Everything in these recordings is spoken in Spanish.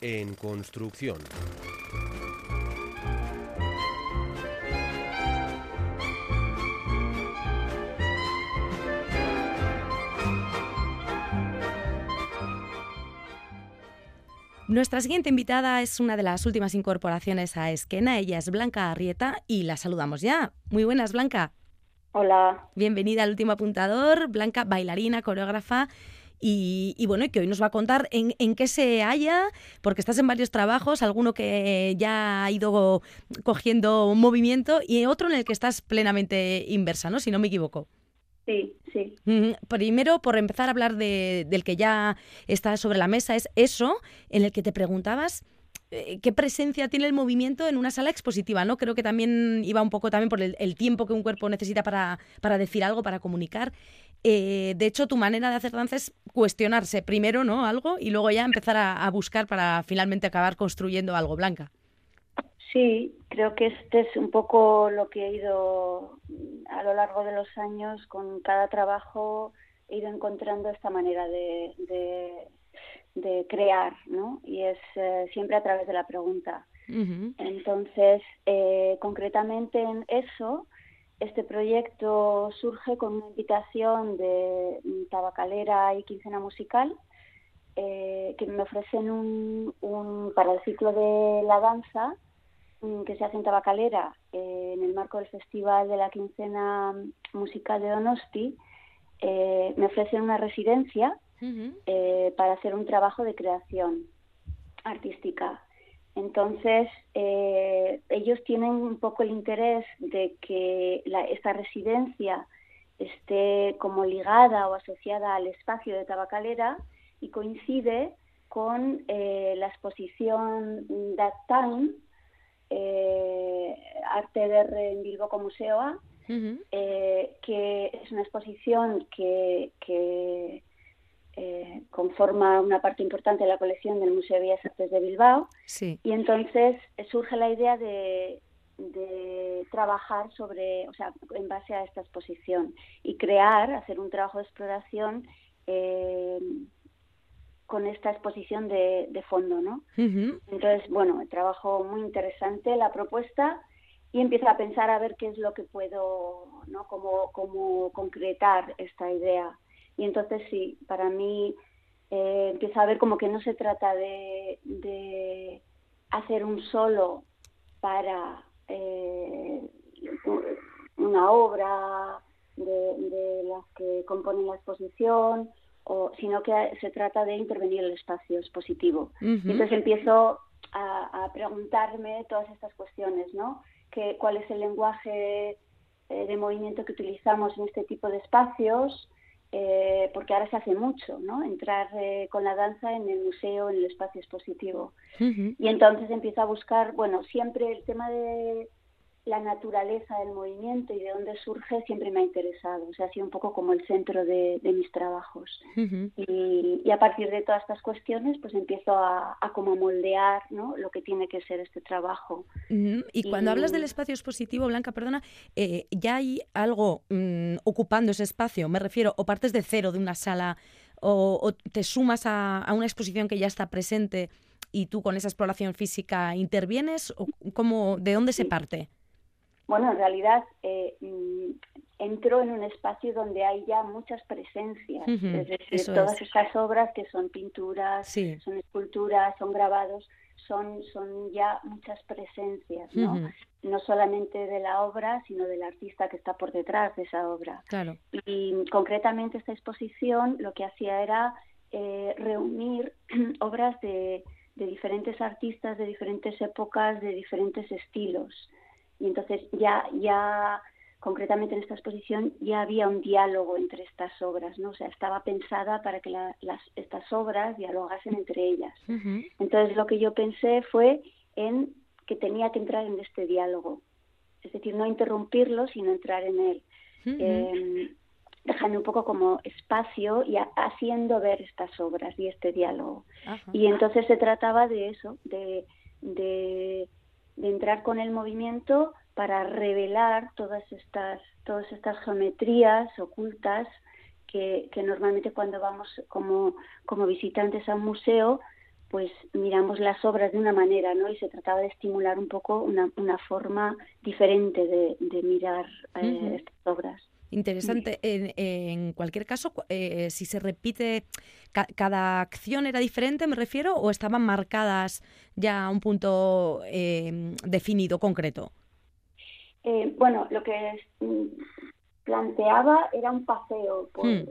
en construcción. Nuestra siguiente invitada es una de las últimas incorporaciones a Esquena. Ella es Blanca Arrieta y la saludamos ya. Muy buenas, Blanca. Hola. Bienvenida al último apuntador. Blanca, bailarina, coreógrafa. Y, bueno, y que hoy nos va a contar en, en, qué se halla, porque estás en varios trabajos, alguno que ya ha ido cogiendo movimiento y otro en el que estás plenamente inversa, ¿no? Si no me equivoco. Sí, sí. Primero, por empezar a hablar de, del que ya está sobre la mesa, es eso en el que te preguntabas qué presencia tiene el movimiento en una sala expositiva, ¿no? Creo que también iba un poco también por el, tiempo que un cuerpo necesita para, para decir algo, para comunicar. Eh, de hecho, tu manera de hacer danza es cuestionarse primero, ¿no? Algo y luego ya empezar a, buscar para finalmente acabar construyendo algo, Blanca. Sí, creo que este es un poco lo que he ido a lo largo de los años con cada trabajo he ido encontrando esta manera de, crear, ¿no? Y es eh, siempre a través de la pregunta. Entonces, eh, concretamente en eso, este proyecto surge con una invitación de Tabacalera y Quincena Musical, eh, que me ofrecen un, un, para el ciclo de la danza Mm, que se hace en Tabacalera eh, en el marco del Festival de la Quincena Musical de Donosti, eh, me ofrecen una residencia eh, para hacer un trabajo de creación artística. Entonces, ellos tienen un poco el interés de que esta residencia esté como ligada o asociada al espacio de Tabacalera y coincide con la exposición That Time, eh, Arte de en Bilbo con Museo eh, que es una exposición que, eh, conforma una parte importante de la colección del Museo de Bellas Artes de Bilbao. Y entonces surge la idea de, trabajar sobre, o sea, en base a esta exposición y crear, hacer un trabajo de exploración con esta exposición de, fondo, ¿no? Entonces, bueno, trabajo muy interesante la propuesta y empiezo a pensar a ver qué es lo que puedo, ¿no? Cómo, cómo concretar esta idea. Y entonces sí, para mí eh, empiezo a ver como que no se trata de, de hacer un solo para eh, una obra de, de las que componen la exposición sino que se trata de intervenir el espacio expositivo. Entonces empiezo a, preguntarme todas estas cuestiones, ¿no? Que, ¿Cuál es el lenguaje eh, de movimiento que utilizamos en este tipo de espacios? Eh, porque ahora se hace mucho, ¿no? Entrar eh, con la danza en el museo, en el espacio expositivo. Y entonces empiezo a buscar, bueno, siempre el tema de la naturaleza del movimiento y de dónde surge siempre me ha interesado. O sea, ha sido un poco como el centro de, mis trabajos. y, a partir de todas estas cuestiones, pues empiezo a, como moldear ¿no? lo que tiene que ser este trabajo. Y cuando hablas del espacio expositivo, Blanca, perdona, eh, ¿ya hay algo mm, ocupando ese espacio? Me refiero, o partes de cero de una sala, o, te sumas a, a una exposición que ya está presente y tú con esa exploración física intervienes, o cómo, ¿de dónde se parte? Bueno, en realidad eh, mm, entró en un espacio donde hay ya muchas presencias, es decir, todas estas obras que son pinturas, son esculturas, son grabados, son, son ya muchas presencias, ¿no? No solamente de la obra, sino del artista que está por detrás de esa obra. Claro. Y concretamente esta exposición lo que hacía era eh, reunir obras de, de diferentes artistas, de diferentes épocas, de diferentes estilos. Y entonces ya, ya concretamente en esta exposición ya había un diálogo entre estas obras, ¿no? O sea, estaba pensada para que las, estas obras dialogasen entre ellas. Entonces lo que yo pensé fue en que tenía que entrar en este diálogo, es decir, no interrumpirlo, sino entrar en él, em, dejando un poco como espacio y haciendo ver estas obras y este diálogo. Y entonces se trataba de eso, de, de de entrar con el movimiento para revelar todas estas, todas estas geometrías ocultas que, normalmente cuando vamos como, como visitantes a un museo pues miramos las obras de una manera, ¿no? Y se trataba de estimular un poco una, una forma diferente de, de mirar eh, estas obras. Interesante. En, cualquier caso, eh, si se repite, cada acción era diferente, me refiero, o estaban marcadas ya a un punto eh, definido, concreto. Eh, bueno, lo que mm, planteaba era un paseo por hmm.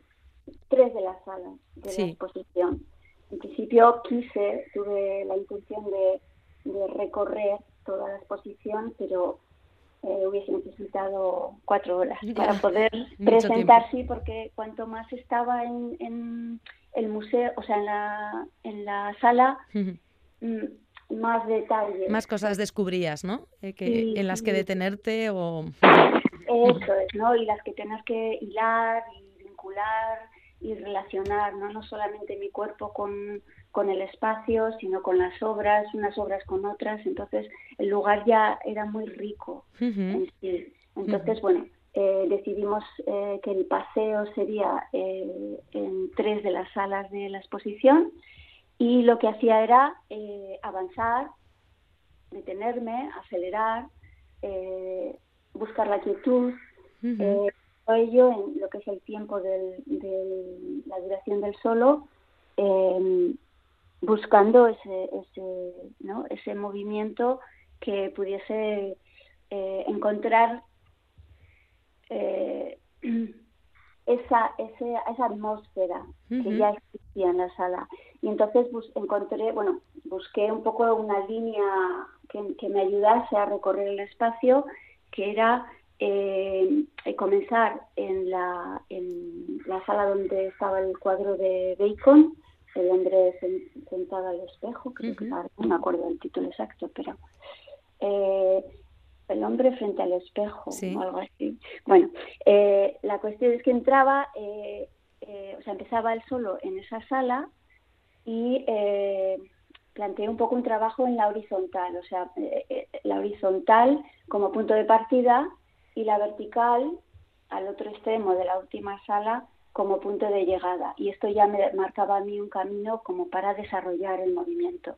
tres de las salas de la exposición. En principio quise, tuve la intención de, recorrer toda la exposición, pero eh, hubiese necesitado cuatro horas para poder presentar, sí, porque cuanto más estaba en, el museo, o sea, en la, en la sala, mm, más detalles. Más cosas descubrías, ¿no? Eh, que, en las que detenerte o... Eso es, ¿no? Y las que tengas que hilar y vincular y relacionar, ¿no? No solamente mi cuerpo con, con el espacio, sino con las obras, unas obras con otras. Entonces, el lugar ya era muy rico Entonces, bueno, eh, decidimos eh, que el paseo sería eh, en tres de las salas de la exposición y lo que hacía era avanzar, detenerme, acelerar, buscar la quietud, ello en lo que es el tiempo de la duración del solo, buscando ese, ese, ¿no? ese movimiento que pudiese eh, encontrar eh, esa, esa atmósfera que ya existía en la sala. Y entonces encontré, bueno, busqué un poco una línea que, que me ayudase a recorrer el espacio, que era eh, comenzar en la, en la sala donde estaba el cuadro de Bacon, el hombre sentado al espejo, creo que no me acuerdo del título exacto, pero eh, el hombre frente al espejo o algo así. Bueno, eh, la cuestión es que entraba, eh, eh, o sea, empezaba él solo en esa sala y planteé un poco un trabajo en la horizontal, o sea, la horizontal como punto de partida y la vertical al otro extremo de la última sala como punto de llegada. Y esto ya me marcaba a mí un camino como para desarrollar el movimiento.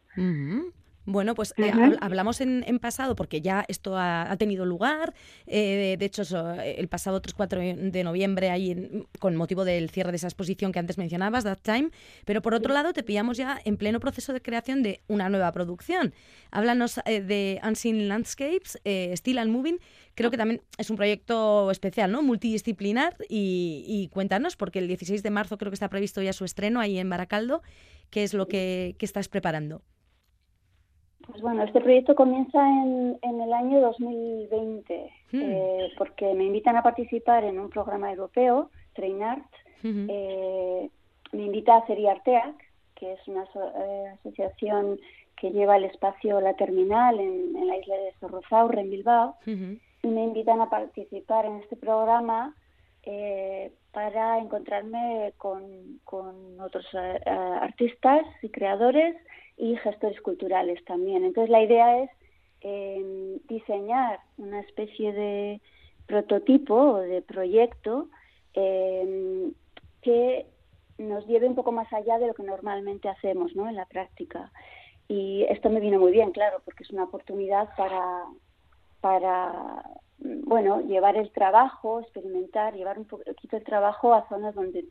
Bueno, pues eh, hablamos en, pasado porque ya esto ha, tenido lugar. Eh, de hecho, el pasado 3-4 de noviembre, ahí con motivo del cierre de esa exposición que antes mencionabas, That Time. Pero por otro lado, te pillamos ya en pleno proceso de creación de una nueva producción. Háblanos eh, de Unseen Landscapes, Still and Moving. Creo que también es un proyecto especial, ¿no? Multidisciplinar. Y, y, cuéntanos, porque el 16 de marzo creo que está previsto ya su estreno ahí en Baracaldo. ¿Qué es lo que estás preparando? Pues bueno, este proyecto comienza en, el año 2020, hmm. eh, porque me invitan a participar en un programa europeo, Train Art. Eh, me invita a Arteac, que es una eh, asociación que lleva el espacio La Terminal en, la isla de Zorrozaurre, en Bilbao, y me invitan a participar en este programa para encontrarme con, con otros artistas y creadores y gestores culturales también. Entonces la idea es em, diseñar una especie de prototipo o de proyecto em, que nos lleve un poco más allá de lo que normalmente hacemos ¿no? en la práctica. Y esto me vino muy bien, claro, porque es una oportunidad para, para bueno, llevar el trabajo, experimentar, llevar un poquito el trabajo a zonas donde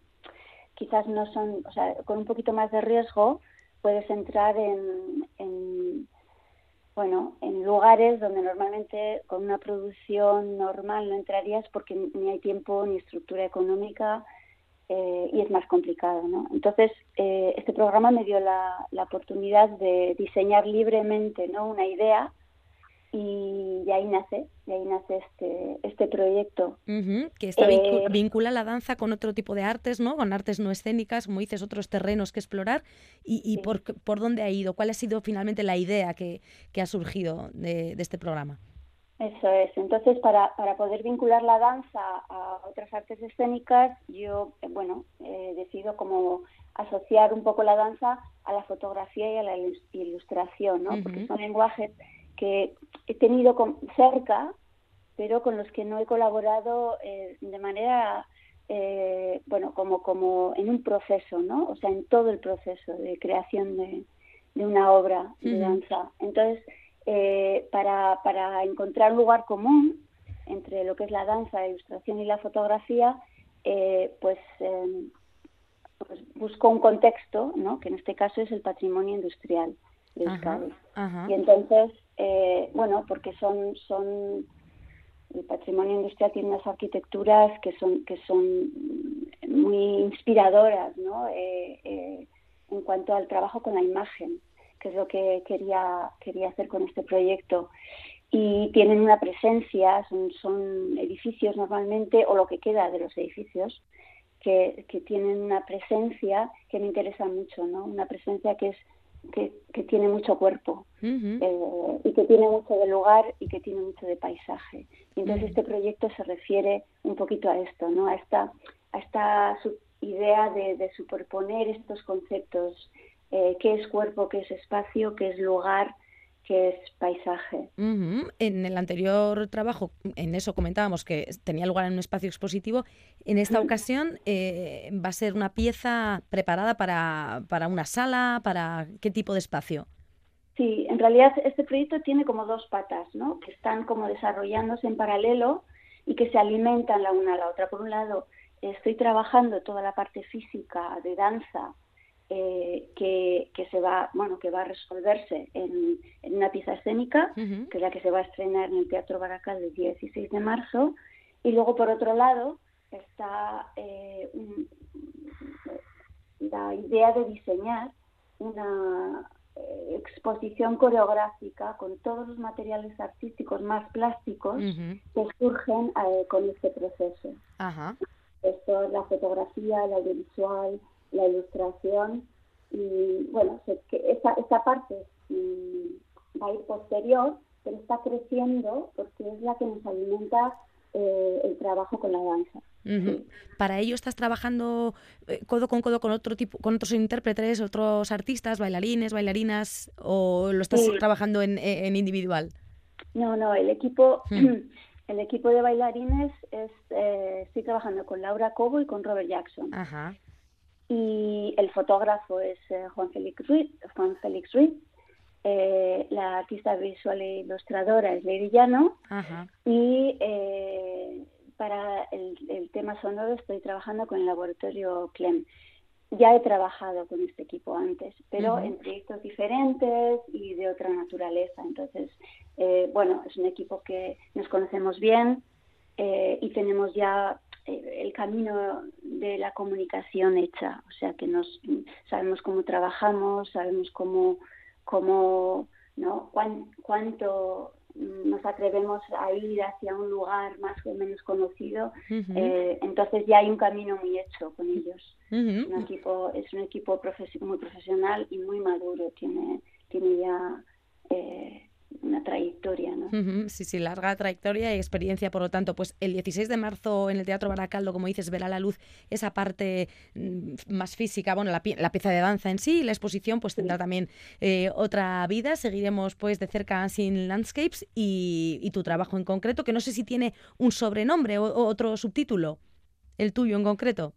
quizás no son, o sea, con un poquito más de riesgo, puedes entrar en, bueno, en lugares donde normalmente con una producción normal no entrarías porque ni hay tiempo ni estructura económica eh, y es más complicado, ¿no? Entonces, eh, este programa me dio la, la, oportunidad de diseñar libremente, ¿no? Una idea y, ahí nace, y ahí nace este, este proyecto. que está eh, vincula la danza con otro tipo de artes, ¿no? Con artes no escénicas, como dices, otros terrenos que explorar. ¿Y, y por, por, dónde ha ido? ¿Cuál ha sido finalmente la idea que, que ha surgido de, de, este programa? Eso es. Entonces, para, para poder vincular la danza a otras artes escénicas, yo, eh, bueno, eh, decido como asociar un poco la danza a la fotografía y a la ilustración, ¿no? Porque son lenguajes que he tenido cerca, pero con los que no he colaborado eh, de manera, eh, bueno, como, como en un proceso, ¿no? O sea, en todo el proceso de creación de, de una obra de danza. Entonces, eh, para, para encontrar un lugar común entre lo que es la danza, la ilustración y la fotografía, pues, em, pues, buscó un contexto, ¿no? que en este caso es el patrimonio industrial de Euskadi. Y entonces, eh, bueno, porque son, son el patrimonio industrial tiene unas arquitecturas que son que son muy inspiradoras, ¿no? Eh, en cuanto al trabajo con la imagen, que es lo que quería quería hacer con este proyecto y tienen una presencia, son, son edificios normalmente, o lo que queda de los edificios, que, que, tienen una presencia que me interesa mucho, ¿no? Una presencia que es que, que tiene mucho cuerpo eh, y que tiene mucho de lugar y que tiene mucho de paisaje. Entonces este proyecto se refiere un poquito a esto, ¿no? A esta, a esta idea de, de superponer estos conceptos, eh, qué es cuerpo, qué es espacio, qué es lugar, que es paisaje. En el anterior trabajo, en eso comentábamos que tenía lugar en un espacio expositivo. En esta ocasión eh, va a ser una pieza preparada para, para una sala, para qué tipo de espacio. Sí, en realidad este proyecto tiene como dos patas, ¿no? Que están como desarrollándose en paralelo y que se alimentan la una a la otra. Por un lado, estoy trabajando toda la parte física de danza eh, que, que, se va bueno que va a resolverse en, una pieza escénica que es la que se va a estrenar en el Teatro Baracal el 16 de marzo. Y luego por otro lado está eh, la idea de diseñar una eh, exposición coreográfica con todos los materiales artísticos más plásticos que surgen con este proceso. Esto es la fotografía, el audiovisual, la ilustración y bueno, que esta, esta parte mm, va a ir posterior, pero está creciendo porque es la que nos alimenta eh, el trabajo con la danza. Para ello estás trabajando eh, codo con codo con otro tipo, con otros intérpretes, otros artistas, bailarines, bailarinas, o lo estás trabajando en, en, individual. No, no, el equipo, el equipo de bailarines es, eh, estoy trabajando con Laura Cobo y con Robert Jackson. Ajá y el fotógrafo es eh, Juan Félix Ruiz, Juan Félix Ruiz eh, la artista visual e ilustradora es Lady Llano y eh, para el, tema sonoro estoy trabajando con el laboratorio CLEM. Ya he trabajado con este equipo antes, pero en proyectos diferentes y de otra naturaleza. Entonces, bueno, es un equipo que nos conocemos bien y tenemos ya el camino de la comunicación hecha, o sea que nos sabemos cómo trabajamos, sabemos cómo, cómo ¿no? cuánto nos atrevemos a ir hacia un lugar más o menos conocido, eh, entonces ya hay un camino muy hecho con ellos. un equipo, es un equipo muy profesional y muy maduro, tiene, tiene ya eh, una trayectoria, ¿no? Sí, sí, larga trayectoria y experiencia, por lo tanto, pues el 16 de marzo en el Teatro Baracaldo, como dices, verá la luz esa parte mm, más física, bueno, la, pieza de danza en sí, y la exposición pues tendrá también eh, otra vida, seguiremos pues de cerca Sin Landscapes y, tu trabajo en concreto, que no sé si tiene un sobrenombre o otro subtítulo, el tuyo en concreto.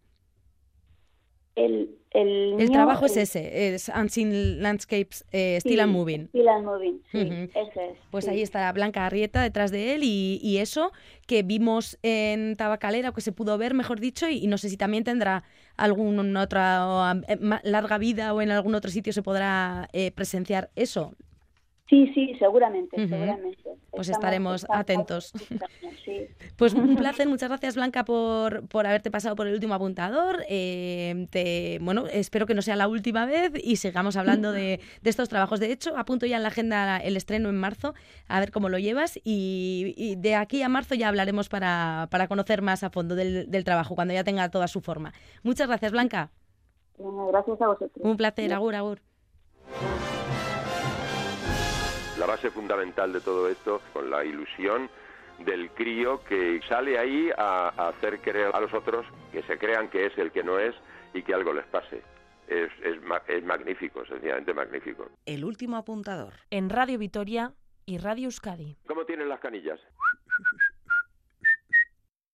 El, el, trabajo es ese, es Unseen Landscapes eh, Still and Moving. Still and Moving, sí, ese es. Pues ahí está Blanca Arrieta detrás de él y, eso que vimos en Tabacalera, o que se pudo ver, mejor dicho, y, no sé si también tendrá alguna otra eh, larga vida o en algún otro sitio se podrá eh, presenciar eso. Sí, sí, seguramente, seguramente. Pues estaremos atentos. Pues un placer, muchas gracias Blanca por, por haberte pasado por el último apuntador. Eh, te, bueno, espero que no sea la última vez y sigamos hablando de, estos trabajos. De hecho, apunto ya en la agenda el estreno en marzo, a ver cómo lo llevas y, de aquí a marzo ya hablaremos para, para conocer más a fondo del, del, trabajo, cuando ya tenga toda su forma. Muchas gracias Blanca. Gracias a vosotros. Un placer, agur, agur la base fundamental de todo esto, con la ilusión del crío que sale ahí a, hacer creer a los otros que se crean que es el que no es y que algo les pase. Es, es, es magnífico, sencillamente magnífico. El último apuntador. En Radio Vitoria y Radio Euskadi. ¿Cómo tienen las canillas?